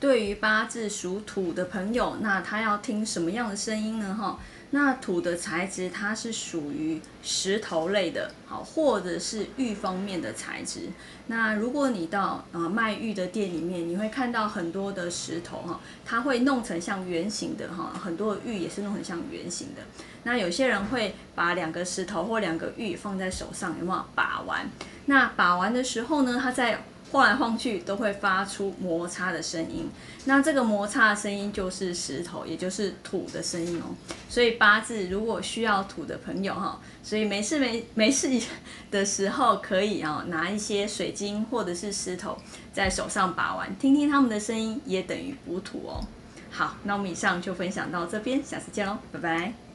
对于八字属土的朋友，那他要听什么样的声音呢？哈，那土的材质它是属于石头类的，好，或者是玉方面的材质。那如果你到呃卖玉的店里面，你会看到很多的石头哈，它会弄成像圆形的哈，很多的玉也是弄成像圆形的。那有些人会把两个石头或两个玉放在手上，有没有把玩？那把玩的时候呢，它在晃来晃去都会发出摩擦的声音，那这个摩擦的声音就是石头，也就是土的声音哦。所以八字如果需要土的朋友哈，所以没事没没事的时候可以啊拿一些水晶或者是石头在手上把玩，听听他们的声音，也等于补土哦。好，那我们以上就分享到这边，下次见喽，拜拜。